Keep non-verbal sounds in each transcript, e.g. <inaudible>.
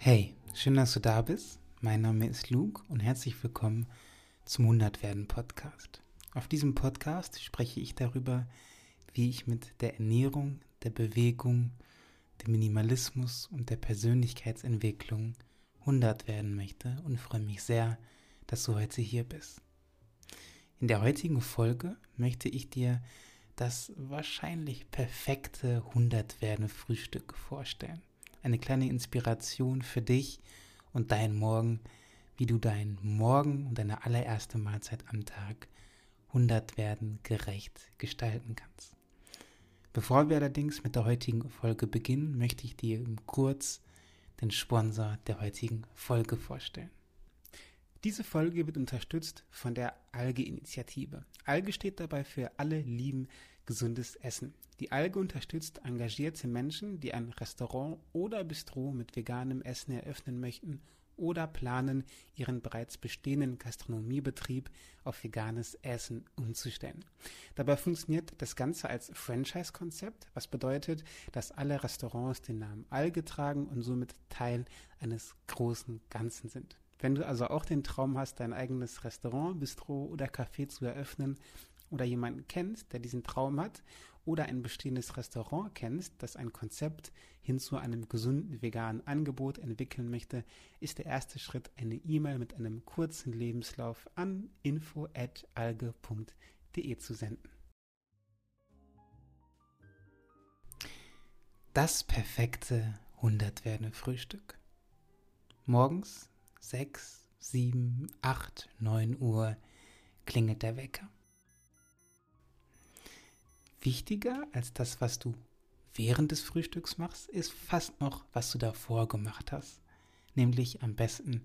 Hey, schön, dass du da bist. Mein Name ist Luke und herzlich willkommen zum 100 werden Podcast. Auf diesem Podcast spreche ich darüber, wie ich mit der Ernährung, der Bewegung, dem Minimalismus und der Persönlichkeitsentwicklung 100 werden möchte und freue mich sehr, dass du heute hier bist. In der heutigen Folge möchte ich dir das wahrscheinlich perfekte 100 werden Frühstück vorstellen. Eine kleine Inspiration für dich und deinen Morgen, wie du deinen Morgen und deine allererste Mahlzeit am Tag 100 werden gerecht gestalten kannst. Bevor wir allerdings mit der heutigen Folge beginnen, möchte ich dir kurz den Sponsor der heutigen Folge vorstellen. Diese Folge wird unterstützt von der Alge-Initiative. Alge steht dabei für alle lieben gesundes Essen. Die Alge unterstützt engagierte Menschen, die ein Restaurant oder Bistro mit veganem Essen eröffnen möchten oder planen, ihren bereits bestehenden Gastronomiebetrieb auf veganes Essen umzustellen. Dabei funktioniert das Ganze als Franchise-Konzept, was bedeutet, dass alle Restaurants den Namen Alge tragen und somit Teil eines großen Ganzen sind. Wenn du also auch den Traum hast, dein eigenes Restaurant, Bistro oder Café zu eröffnen oder jemanden kennst, der diesen Traum hat oder ein bestehendes Restaurant kennst, das ein Konzept hin zu einem gesunden veganen Angebot entwickeln möchte, ist der erste Schritt eine E-Mail mit einem kurzen Lebenslauf an info@alge.de zu senden. Das perfekte 100 werdende Frühstück. Morgens 6, 7, 8, 9 Uhr klingelt der Wecker. Wichtiger als das, was du während des Frühstücks machst, ist fast noch, was du davor gemacht hast. Nämlich am besten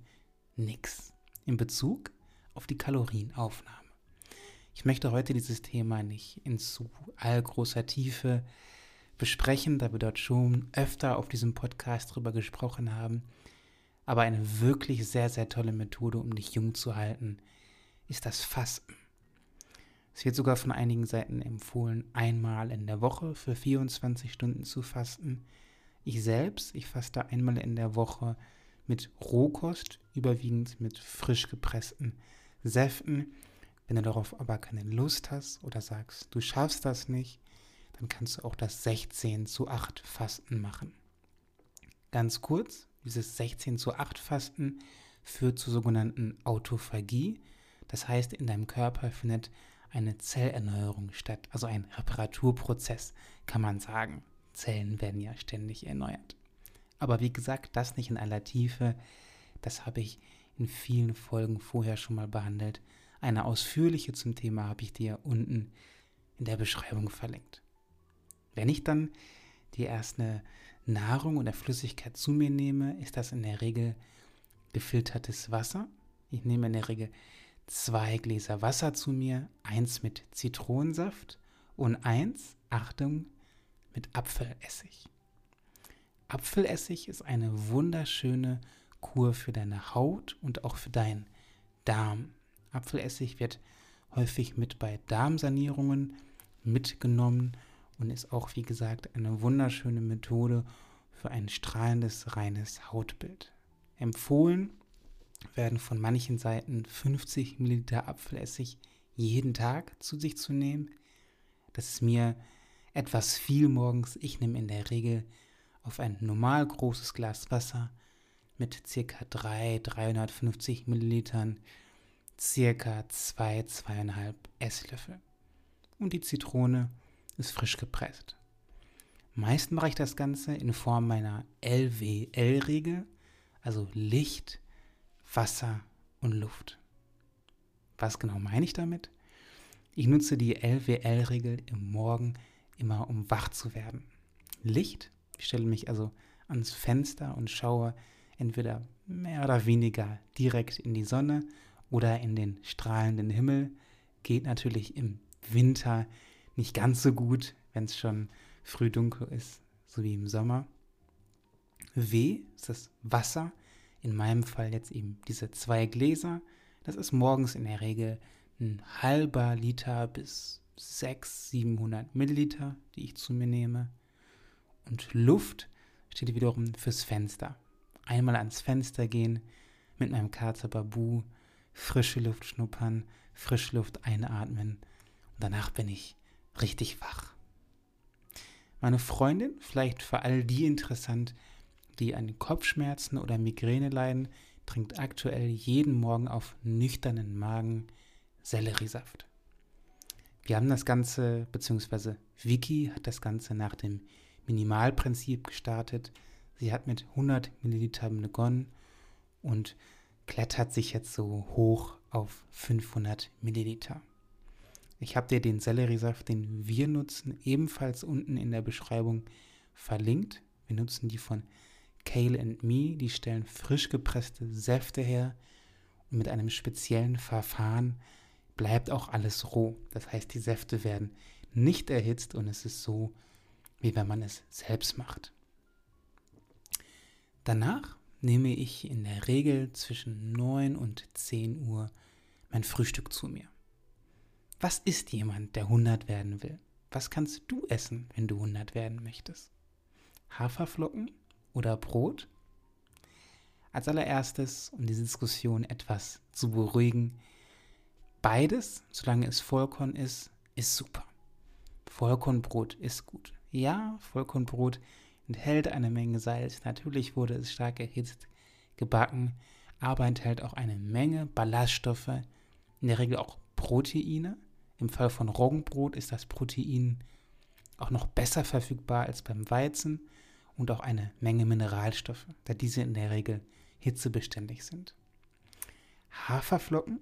nix in Bezug auf die Kalorienaufnahme. Ich möchte heute dieses Thema nicht in zu allgroßer Tiefe besprechen, da wir dort schon öfter auf diesem Podcast drüber gesprochen haben. Aber eine wirklich sehr, sehr tolle Methode, um dich jung zu halten, ist das Fasten. Es wird sogar von einigen Seiten empfohlen, einmal in der Woche für 24 Stunden zu fasten. Ich selbst, ich faste einmal in der Woche mit Rohkost, überwiegend mit frisch gepressten Säften. Wenn du darauf aber keine Lust hast oder sagst, du schaffst das nicht, dann kannst du auch das 16 zu 8 Fasten machen. Ganz kurz, dieses 16 zu 8 Fasten führt zur sogenannten Autophagie. Das heißt, in deinem Körper findet eine Zellerneuerung statt, also ein Reparaturprozess, kann man sagen. Zellen werden ja ständig erneuert. Aber wie gesagt, das nicht in aller Tiefe, das habe ich in vielen Folgen vorher schon mal behandelt. Eine ausführliche zum Thema habe ich dir unten in der Beschreibung verlinkt. Wenn ich dann die erste Nahrung oder Flüssigkeit zu mir nehme, ist das in der Regel gefiltertes Wasser. Ich nehme in der Regel zwei Gläser Wasser zu mir, eins mit Zitronensaft und eins, Achtung, mit Apfelessig. Apfelessig ist eine wunderschöne Kur für deine Haut und auch für deinen Darm. Apfelessig wird häufig mit bei Darmsanierungen mitgenommen und ist auch, wie gesagt, eine wunderschöne Methode für ein strahlendes, reines Hautbild. Empfohlen werden von manchen Seiten 50 Milliliter Apfelessig jeden Tag zu sich zu nehmen. Das ist mir etwas viel morgens. Ich nehme in der Regel auf ein normal großes Glas Wasser mit circa 3, 350 Millilitern circa 2, 2,5 Esslöffel. Und die Zitrone ist frisch gepresst. Meist mache ich das Ganze in Form meiner LWL-Regel, also Licht, Wasser und Luft. Was genau meine ich damit? Ich nutze die LWL-Regel im Morgen immer, um wach zu werden. Licht, ich stelle mich also ans Fenster und schaue entweder mehr oder weniger direkt in die Sonne oder in den strahlenden Himmel. Geht natürlich im Winter nicht ganz so gut, wenn es schon früh dunkel ist, so wie im Sommer. W ist das Wasser in meinem Fall jetzt eben diese zwei Gläser. Das ist morgens in der Regel ein halber Liter bis 600, 700 Milliliter, die ich zu mir nehme. Und Luft steht wiederum fürs Fenster. einmal ans Fenster gehen, mit meinem Kater Babu, frische Luft schnuppern, frische Luft einatmen und danach bin ich richtig wach. Meine Freundin, vielleicht für all die interessant, die an Kopfschmerzen oder Migräne leiden, trinkt aktuell jeden Morgen auf nüchternen Magen Selleriesaft. Wir haben das Ganze, beziehungsweise Vicky hat das Ganze nach dem Minimalprinzip gestartet. Sie hat mit 100 Milliliter begonnen und klettert sich jetzt so hoch auf 500 Milliliter. Ich habe dir den Selleriesaft, den wir nutzen, ebenfalls unten in der Beschreibung verlinkt. Wir nutzen die von Kale and Me. Die stellen frisch gepresste Säfte her und mit einem speziellen Verfahren bleibt auch alles roh. Das heißt, die Säfte werden nicht erhitzt und es ist so, wie wenn man es selbst macht. Danach nehme ich in der Regel zwischen 9 und 10 Uhr mein Frühstück zu mir. Was ist jemand, der 100 werden will? Was kannst du essen, wenn du 100 werden möchtest? Haferflocken oder Brot? Als allererstes, um die Diskussion etwas zu beruhigen, beides, solange es Vollkorn ist, ist super. Vollkornbrot ist gut. Ja, Vollkornbrot enthält eine Menge Salz. Natürlich wurde es stark erhitzt, gebacken, aber enthält auch eine Menge Ballaststoffe, in der Regel auch Proteine. Im Fall von Roggenbrot ist das Protein auch noch besser verfügbar als beim Weizen und auch eine Menge Mineralstoffe, da diese in der Regel hitzebeständig sind. Haferflocken,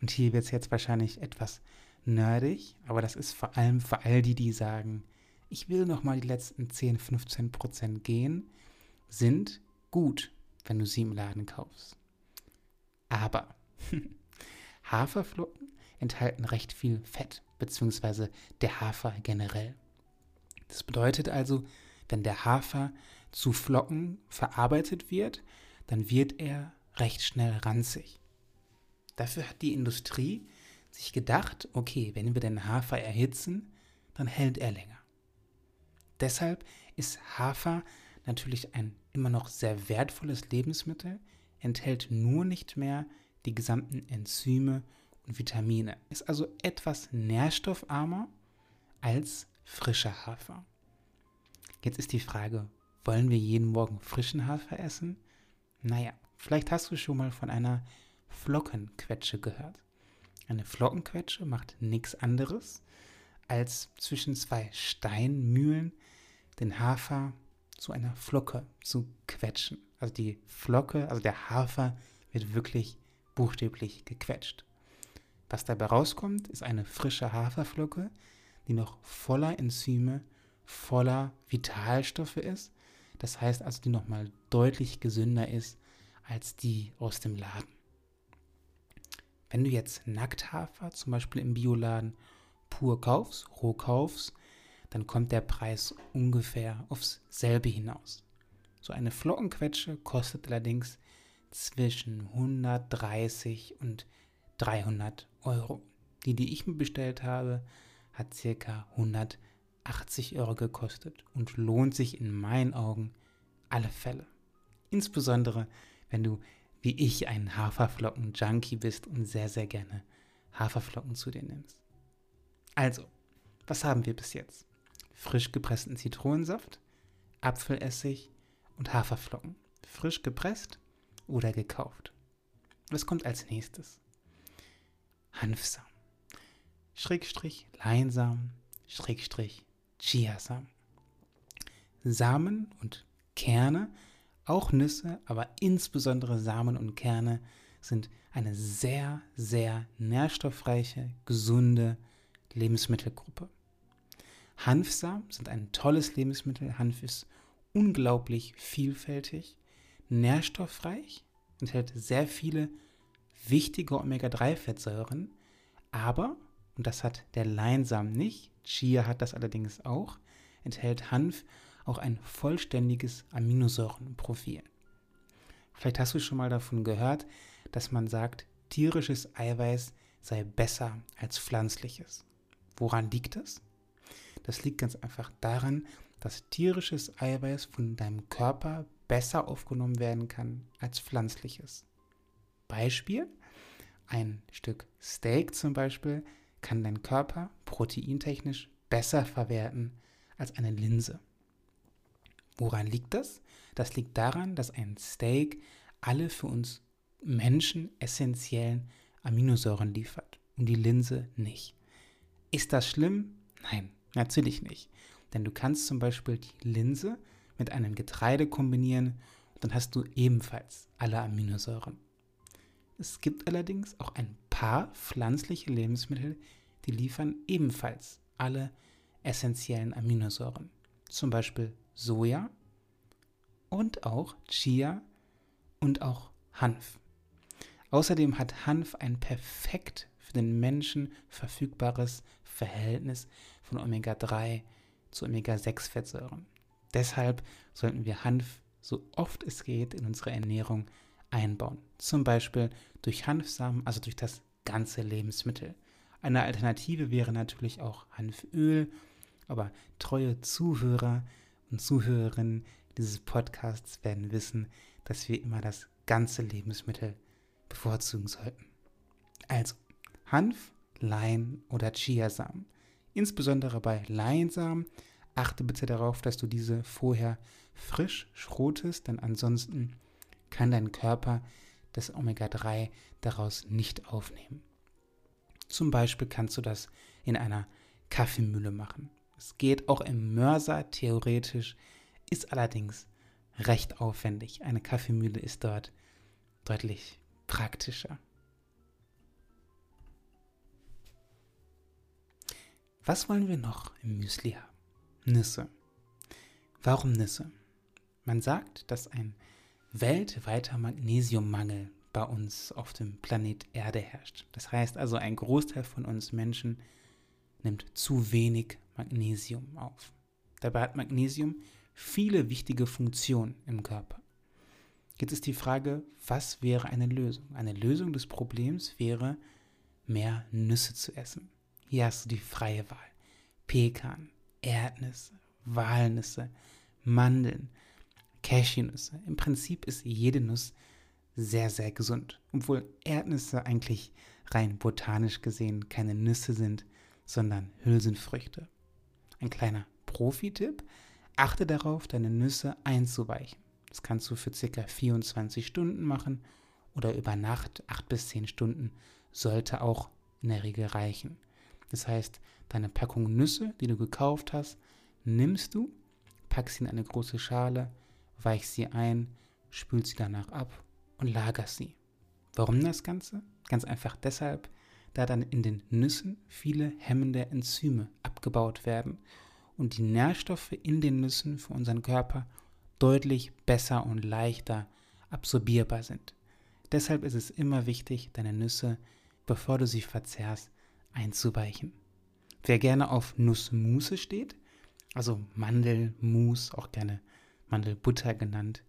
und hier wird es jetzt wahrscheinlich etwas nerdig, aber das ist vor allem für all die, die sagen, ich will noch mal die letzten 10, 15 Prozent gehen, sind gut, wenn du sie im Laden kaufst. Aber <laughs> Haferflocken enthalten recht viel Fett, beziehungsweise der Hafer generell. Das bedeutet also, wenn der Hafer zu Flocken verarbeitet wird, dann wird er recht schnell ranzig. Dafür hat die Industrie sich gedacht, okay, wenn wir den Hafer erhitzen, dann hält er länger. Deshalb ist Hafer natürlich ein immer noch sehr wertvolles Lebensmittel, enthält nur nicht mehr die gesamten Enzyme und Vitamine, ist also etwas nährstoffarmer als frischer Hafer. Jetzt ist die Frage, wollen wir jeden Morgen frischen Hafer essen? Naja, vielleicht hast du schon mal von einer Flockenquetsche gehört. Eine Flockenquetsche macht nichts anderes, als zwischen zwei Steinmühlen den Hafer zu einer Flocke zu quetschen. Also die Flocke, also der Hafer wird wirklich buchstäblich gequetscht. Was dabei rauskommt, ist eine frische Haferflocke, die noch voller Enzyme, voller Vitalstoffe ist. Das heißt also, die nochmal deutlich gesünder ist als die aus dem Laden. Wenn du jetzt Nackthafer zum Beispiel im Bioladen pur kaufst, roh kaufst, dann kommt der Preis ungefähr aufs selbe hinaus. So eine Flockenquetsche kostet allerdings zwischen 130 und 300 Euro. Die, die ich mir bestellt habe, hat circa 180 Euro gekostet und lohnt sich in meinen Augen alle Fälle. Insbesondere, wenn du wie ich ein Haferflocken-Junkie bist und sehr, sehr gerne Haferflocken zu dir nimmst. Also, was haben wir bis jetzt? frisch gepressten Zitronensaft, Apfelessig und Haferflocken. Frisch gepresst oder gekauft. Was kommt als nächstes? Hanfsamen. Schrägstrich Leinsamen, Schrägstrich Chiasamen. Samen und Kerne, auch Nüsse, aber insbesondere Samen und Kerne sind eine sehr, sehr nährstoffreiche, gesunde Lebensmittelgruppe. Hanfsamen sind ein tolles Lebensmittel. Hanf ist unglaublich vielfältig, nährstoffreich, enthält sehr viele wichtige Omega-3-Fettsäuren, aber, und das hat der Leinsamen nicht, Chia hat das allerdings auch, enthält Hanf auch ein vollständiges Aminosäurenprofil. Vielleicht hast du schon mal davon gehört, dass man sagt, tierisches Eiweiß sei besser als pflanzliches. Woran liegt das? Das liegt ganz einfach daran, dass tierisches Eiweiß von deinem Körper besser aufgenommen werden kann als pflanzliches. Beispiel, ein Stück Steak zum Beispiel kann dein Körper proteintechnisch besser verwerten als eine Linse. Woran liegt das? Das liegt daran, dass ein Steak alle für uns Menschen essentiellen Aminosäuren liefert und die Linse nicht. Ist das schlimm? Nein, natürlich nicht. Denn du kannst zum Beispiel die Linse mit einem Getreide kombinieren und dann hast du ebenfalls alle Aminosäuren. Es gibt allerdings auch ein paar pflanzliche Lebensmittel, die liefern ebenfalls alle essentiellen Aminosäuren. Zum Beispiel Soja und auch Chia und auch Hanf. Außerdem hat Hanf ein perfekt für den Menschen verfügbares Verhältnis von Omega-3 zu Omega-6-Fettsäuren. Deshalb sollten wir Hanf so oft es geht in unsere Ernährung einbauen. Zum Beispiel durch Hanfsamen, also durch das ganze Lebensmittel. Eine Alternative wäre natürlich auch Hanföl, aber treue Zuhörer und Zuhörerinnen dieses Podcasts werden wissen, dass wir immer das ganze Lebensmittel bevorzugen sollten. Also Hanf, Lein oder Chiasamen. Insbesondere bei Leinsamen achte bitte darauf, dass du diese vorher frisch schrotest, denn ansonsten kann dein Körper das Omega-3 daraus nicht aufnehmen. Zum Beispiel kannst du das in einer Kaffeemühle machen. Es geht auch im Mörser theoretisch, ist allerdings recht aufwendig. Eine Kaffeemühle ist dort deutlich praktischer. Was wollen wir noch im Müsli haben? Nüsse. Warum Nüsse? Man sagt, dass ein weltweiter Magnesiummangel bei uns auf dem Planet Erde herrscht. Das heißt also, ein Großteil von uns Menschen nimmt zu wenig Magnesium auf. Dabei hat Magnesium viele wichtige Funktionen im Körper. Jetzt ist die Frage, was wäre eine Lösung? Eine Lösung des Problems wäre, mehr Nüsse zu essen. Hier hast du die freie Wahl. Pekan, Erdnüsse, Walnüsse, Mandeln, Cashewnüsse. Im Prinzip ist jede Nuss sehr, sehr gesund. Obwohl Erdnüsse eigentlich rein botanisch gesehen keine Nüsse sind, sondern Hülsenfrüchte. Ein kleiner Profi-Tipp: achte darauf, deine Nüsse einzuweichen. Das kannst du für ca. 24 Stunden machen oder über Nacht 8 bis 10 Stunden sollte auch in der Regel reichen. Das heißt, deine Packung Nüsse, die du gekauft hast, nimmst du, packst sie in eine große Schale, weichst sie ein, spülst sie danach ab und lagerst sie. Warum das Ganze? Ganz einfach deshalb, da dann in den Nüssen viele hemmende Enzyme abgebaut werden und die Nährstoffe in den Nüssen für unseren Körper deutlich besser und leichter absorbierbar sind. Deshalb ist es immer wichtig, deine Nüsse, bevor du sie verzehrst, einzuweichen. Wer gerne auf Nussmusse steht, also Mandelmus, auch gerne Mandelbutter genannt,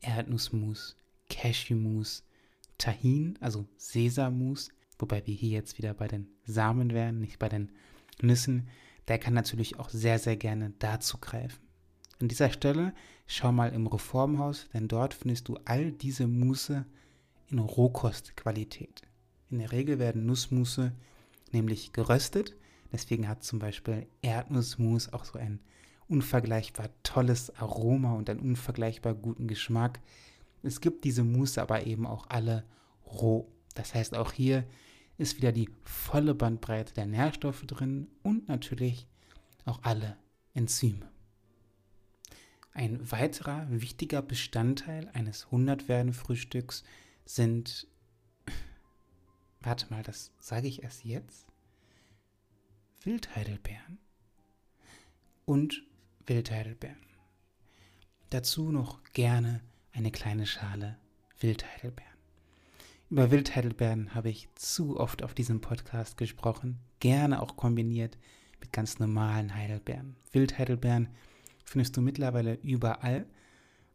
Erdnussmus, Cashewmus, Tahin, also Sesammus, wobei wir hier jetzt wieder bei den Samen wären, nicht bei den Nüssen, der kann natürlich auch sehr, sehr gerne dazu greifen. An dieser Stelle schau mal im Reformhaus, denn dort findest du all diese Musse in Rohkostqualität. In der Regel werden Nussmusse nämlich geröstet, deswegen hat zum Beispiel Erdnussmus auch so ein unvergleichbar tolles Aroma und einen unvergleichbar guten Geschmack. Es gibt diese Musse aber eben auch alle roh. Das heißt, auch hier ist wieder die volle Bandbreite der Nährstoffe drin und natürlich auch alle Enzyme. Ein weiterer wichtiger Bestandteil eines 100-Werden-Frühstücks sind, <clears throat> warte mal, das sage ich erst jetzt, Wildheidelbeeren und Wildheidelbeeren. Dazu noch gerne eine kleine Schale Wildheidelbeeren. Über Wildheidelbeeren habe ich zu oft auf diesem Podcast gesprochen, gerne auch kombiniert mit ganz normalen Heidelbeeren. Wildheidelbeeren findest du mittlerweile überall.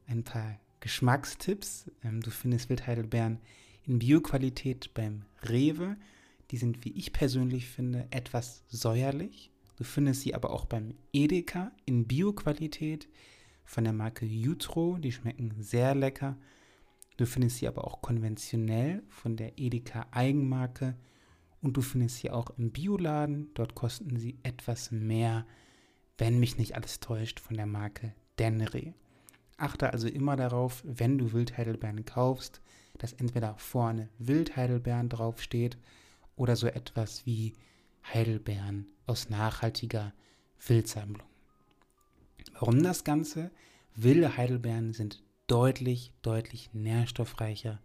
Ein paar Geschmackstipps. Ähm, du findest Wildheidelbeeren in Bioqualität beim Rewe. Die sind, wie ich persönlich finde, etwas säuerlich. Du findest sie aber auch beim Edeka in Bioqualität von der Marke Jutro. Die schmecken sehr lecker. Du findest sie aber auch konventionell von der Edeka Eigenmarke. Und du findest sie auch im Bioladen. Dort kosten sie etwas mehr, wenn mich nicht alles täuscht, von der Marke Denre. Achte also immer darauf, wenn du Wildheidelbeeren kaufst, dass entweder vorne Wildheidelbeeren draufsteht oder so etwas wie Heidelbeeren aus nachhaltiger Wildsammlung. Warum das Ganze? Wilde Heidelbeeren sind deutlich, deutlich nährstoffreicher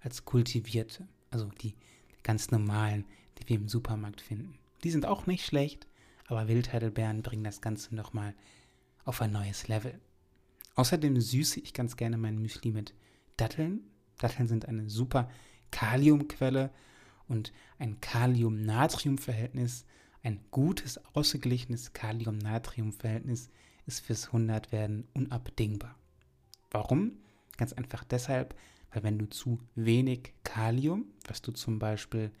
als kultivierte, also die ganz normalen, die wir im Supermarkt finden. Die sind auch nicht schlecht, aber Wildheidelbeeren bringen das Ganze nochmal auf ein neues Level. Außerdem süße ich ganz gerne mein Müsli mit Datteln. Datteln sind eine super Kaliumquelle und ein Kalium-Natrium-Verhältnis, ein gutes, ausgeglichenes Kalium-Natrium-Verhältnis ist fürs 100-Werden unabdingbar. Warum? Ganz einfach deshalb, weil wenn du zu wenig Kalium, was du zum Beispiel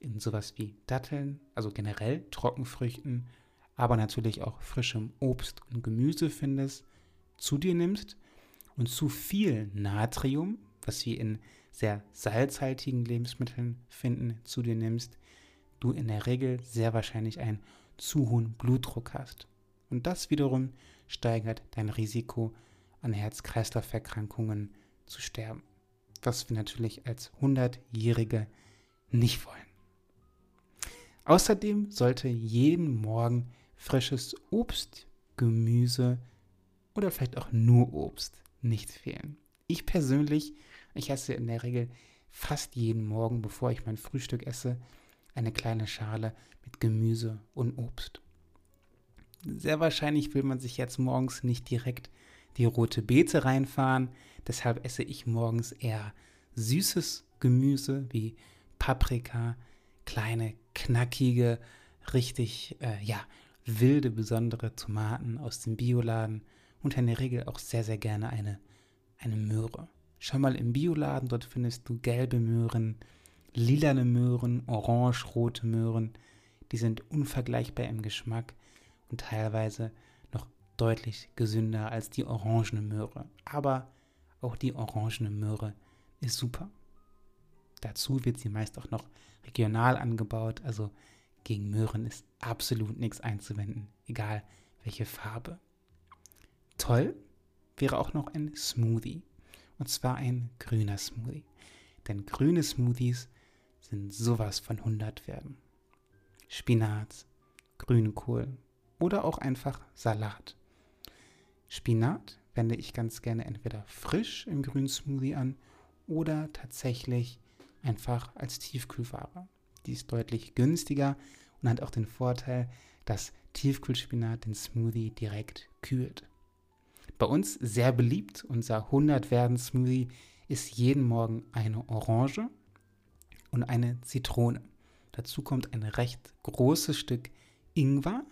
in sowas wie Datteln, also generell Trockenfrüchten, aber natürlich auch frischem Obst und Gemüse findest, zu dir nimmst und zu viel Natrium, was wir in sehr salzhaltigen Lebensmitteln finden, zu dir nimmst, du in der Regel sehr wahrscheinlich einen zu hohen Blutdruck hast. Und das wiederum steigert dein Risiko, an Herz-Kreislauf-Erkrankungen zu sterben. Was wir natürlich als 100-Jährige nicht wollen. Außerdem sollte jeden Morgen frisches Obst, Gemüse oder vielleicht auch nur Obst nicht fehlen. Ich persönlich, ich esse in der Regel fast jeden Morgen, bevor ich mein Frühstück esse, eine kleine Schale mit Gemüse und Obst. Sehr wahrscheinlich will man sich jetzt morgens nicht direkt die rote Beete reinfahren, deshalb esse ich morgens eher süßes Gemüse wie Paprika, kleine, knackige, richtig, äh, ja, wilde, besondere Tomaten aus dem Bioladen und in der Regel auch sehr, sehr gerne eine, eine Möhre. Schau mal im Bioladen, dort findest du gelbe Möhren, lilane Möhren, orange-rote Möhren. Die sind unvergleichbar im Geschmack und teilweise noch deutlich gesünder als die orangene Möhre. Aber auch die orangene Möhre ist super. Dazu wird sie meist auch noch regional angebaut, also gegen Möhren ist absolut nichts einzuwenden, egal welche Farbe. Toll wäre auch noch ein Smoothie. Und zwar ein grüner Smoothie. Denn grüne Smoothies sind sowas von 100 werden. Spinat, Grünkohl oder auch einfach Salat. Spinat wende ich ganz gerne entweder frisch im grünen Smoothie an oder tatsächlich einfach als Tiefkühlware. Die ist deutlich günstiger und hat auch den Vorteil, dass Tiefkühlspinat den Smoothie direkt kühlt. Bei uns sehr beliebt, unser 100 werden Smoothie ist jeden Morgen eine Orange und eine Zitrone. Dazu kommt ein recht großes Stück Ingwer,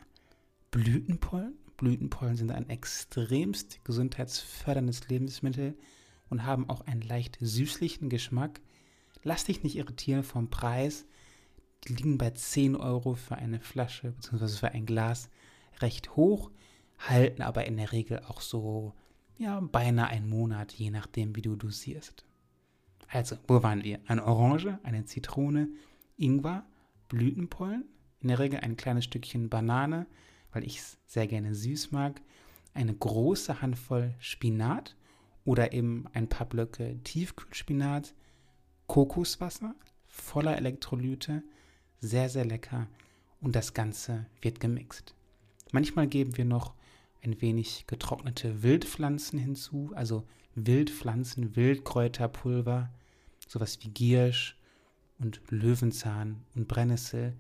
Blütenpollen. Blütenpollen sind ein extremst gesundheitsförderndes Lebensmittel und haben auch einen leicht süßlichen Geschmack. Lass dich nicht irritieren vom Preis. Die liegen bei 10 Euro für eine Flasche bzw. für ein Glas recht hoch halten aber in der Regel auch so, ja, beinahe einen Monat, je nachdem, wie du dosierst. Also, wo waren wir? Eine Orange, eine Zitrone, Ingwer, Blütenpollen, in der Regel ein kleines Stückchen Banane, weil ich es sehr gerne süß mag, eine große Handvoll Spinat oder eben ein paar Blöcke Tiefkühlspinat, Kokoswasser voller Elektrolyte, sehr, sehr lecker und das Ganze wird gemixt. Manchmal geben wir noch ein wenig getrocknete Wildpflanzen hinzu, also Wildpflanzen, Wildkräuterpulver, sowas wie Giersch und Löwenzahn und Brennnessel.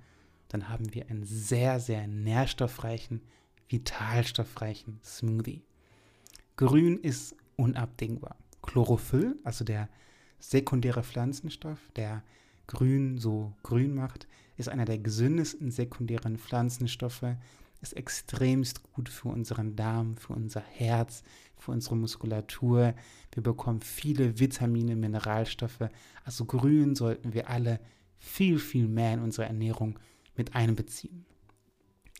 Dann haben wir einen sehr, sehr nährstoffreichen, vitalstoffreichen Smoothie. Grün ist unabdingbar. Chlorophyll, also der sekundäre Pflanzenstoff, der Grün so grün macht, ist einer der gesündesten sekundären Pflanzenstoffe ist extremst gut für unseren Darm, für unser Herz, für unsere Muskulatur. Wir bekommen viele Vitamine, Mineralstoffe. Also Grün sollten wir alle viel, viel mehr in unsere Ernährung mit einbeziehen.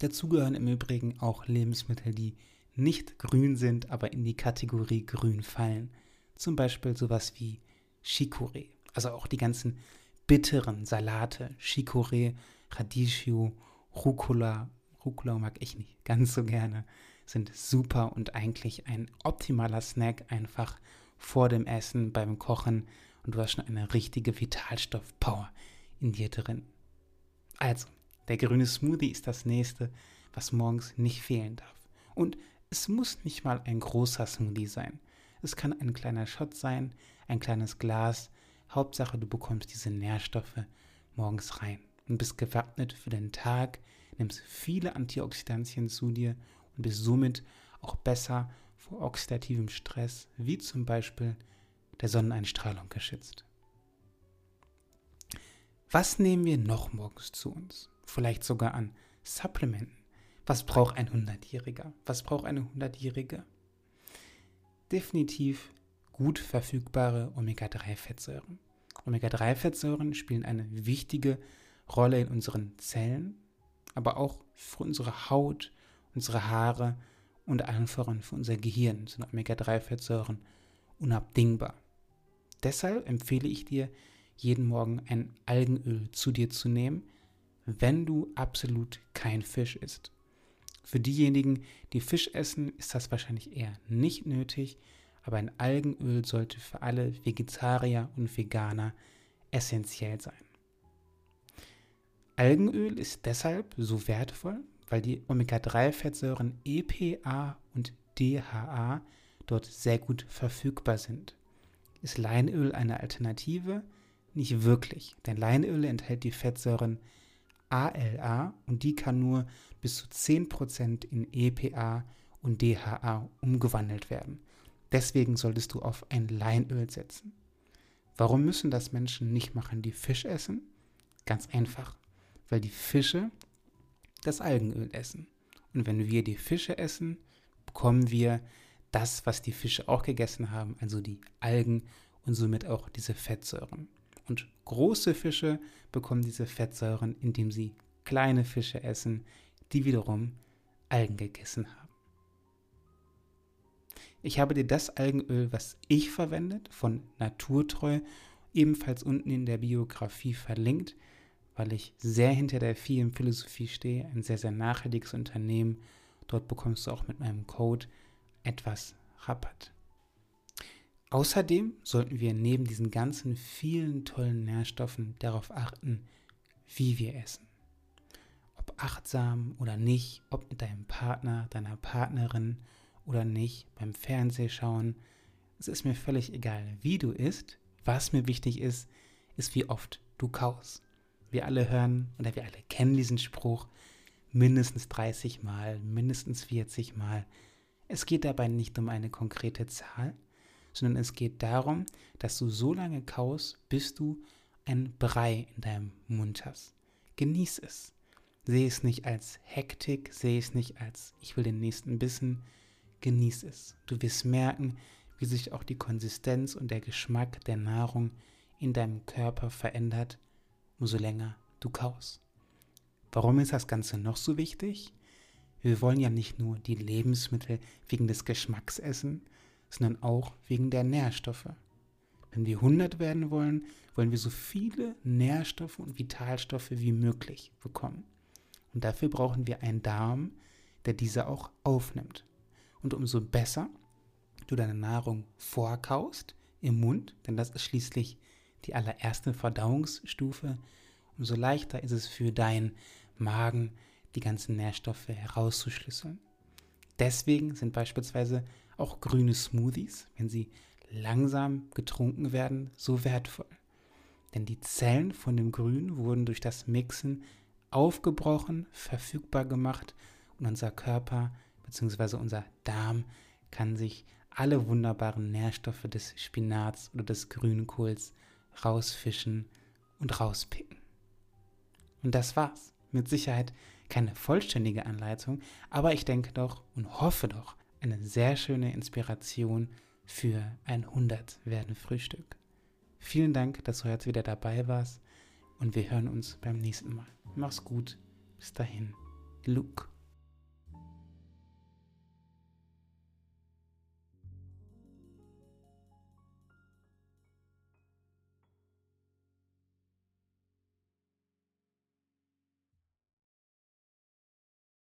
Dazu gehören im Übrigen auch Lebensmittel, die nicht grün sind, aber in die Kategorie grün fallen. Zum Beispiel sowas wie Chicorée, also auch die ganzen bitteren Salate, Chicorée, Radicchio, Rucola, Rucola mag ich nicht ganz so gerne, sind super und eigentlich ein optimaler Snack einfach vor dem Essen, beim Kochen und du hast schon eine richtige Vitalstoff-Power in dir drin. Also, der grüne Smoothie ist das nächste, was morgens nicht fehlen darf. Und es muss nicht mal ein großer Smoothie sein. Es kann ein kleiner Shot sein, ein kleines Glas. Hauptsache, du bekommst diese Nährstoffe morgens rein und bist gewappnet für den Tag, nimmst viele Antioxidantien zu dir und bist somit auch besser vor oxidativem Stress, wie zum Beispiel der Sonneneinstrahlung geschützt. Was nehmen wir noch morgens zu uns? Vielleicht sogar an Supplementen. Was braucht ein 100-Jähriger? Was braucht eine 100-Jährige? Definitiv gut verfügbare Omega-3-Fettsäuren. Omega-3-Fettsäuren spielen eine wichtige Rolle in unseren Zellen, aber auch für unsere Haut, unsere Haare und allen voran für unser Gehirn sind Omega-3-Fettsäuren unabdingbar. Deshalb empfehle ich dir, jeden Morgen ein Algenöl zu dir zu nehmen, wenn du absolut kein Fisch isst. Für diejenigen, die Fisch essen, ist das wahrscheinlich eher nicht nötig, aber ein Algenöl sollte für alle Vegetarier und Veganer essentiell sein. Algenöl ist deshalb so wertvoll, weil die Omega-3-Fettsäuren EPA und DHA dort sehr gut verfügbar sind. Ist Leinöl eine Alternative? Nicht wirklich, denn Leinöl enthält die Fettsäuren ALA und die kann nur bis zu 10% in EPA und DHA umgewandelt werden. Deswegen solltest du auf ein Leinöl setzen. Warum müssen das Menschen nicht machen, die Fisch essen? Ganz einfach, weil die Fische das Algenöl essen. Und wenn wir die Fische essen, bekommen wir das, was die Fische auch gegessen haben, also die Algen und somit auch diese Fettsäuren. Und große Fische bekommen diese Fettsäuren, indem sie kleine Fische essen, die wiederum Algen gegessen haben. Ich habe dir das Algenöl, was ich verwendet, von Naturtreu, ebenfalls unten in der Biografie verlinkt, weil ich sehr hinter der vielen Philosophie stehe, ein sehr, sehr nachhaltiges Unternehmen. Dort bekommst du auch mit meinem Code etwas Rabatt. Außerdem sollten wir neben diesen ganzen vielen tollen Nährstoffen darauf achten, wie wir essen. Ob achtsam oder nicht, ob mit deinem Partner, deiner Partnerin oder nicht, beim Fernsehschauen. Es ist mir völlig egal, wie du isst. Was mir wichtig ist, ist, wie oft du kaust. Wir alle hören oder wir alle kennen diesen Spruch mindestens 30 Mal, mindestens 40 Mal. Es geht dabei nicht um eine konkrete Zahl, sondern es geht darum, dass du so lange kaust, bis du ein Brei in deinem Mund hast. Genieß es. Sehe es nicht als Hektik, sehe es nicht als ich will den nächsten Bissen. Genieß es. Du wirst merken, wie sich auch die Konsistenz und der Geschmack der Nahrung in deinem Körper verändert, umso länger du kaust. Warum ist das Ganze noch so wichtig? Wir wollen ja nicht nur die Lebensmittel wegen des Geschmacks essen, sondern auch wegen der Nährstoffe. Wenn wir 100 werden wollen, wollen wir so viele Nährstoffe und Vitalstoffe wie möglich bekommen. Und dafür brauchen wir einen Darm, der diese auch aufnimmt. Und umso besser du deine Nahrung vorkaust im Mund, denn das ist schließlich die allererste Verdauungsstufe, umso leichter ist es für deinen Magen, die ganzen Nährstoffe herauszuschlüsseln. Deswegen sind beispielsweise auch grüne Smoothies, wenn sie langsam getrunken werden, so wertvoll. Denn die Zellen von dem Grün wurden durch das Mixen aufgebrochen, verfügbar gemacht und unser Körper bzw. unser Darm kann sich alle wunderbaren Nährstoffe des Spinats oder des Grünkohls rausfischen und rauspicken. Und das war's. Mit Sicherheit keine vollständige Anleitung, aber ich denke doch und hoffe doch, eine sehr schöne Inspiration für ein 100 werden Frühstück. Vielen Dank, dass du heute wieder dabei warst und wir hören uns beim nächsten Mal. Mach's gut. Bis dahin. Luke.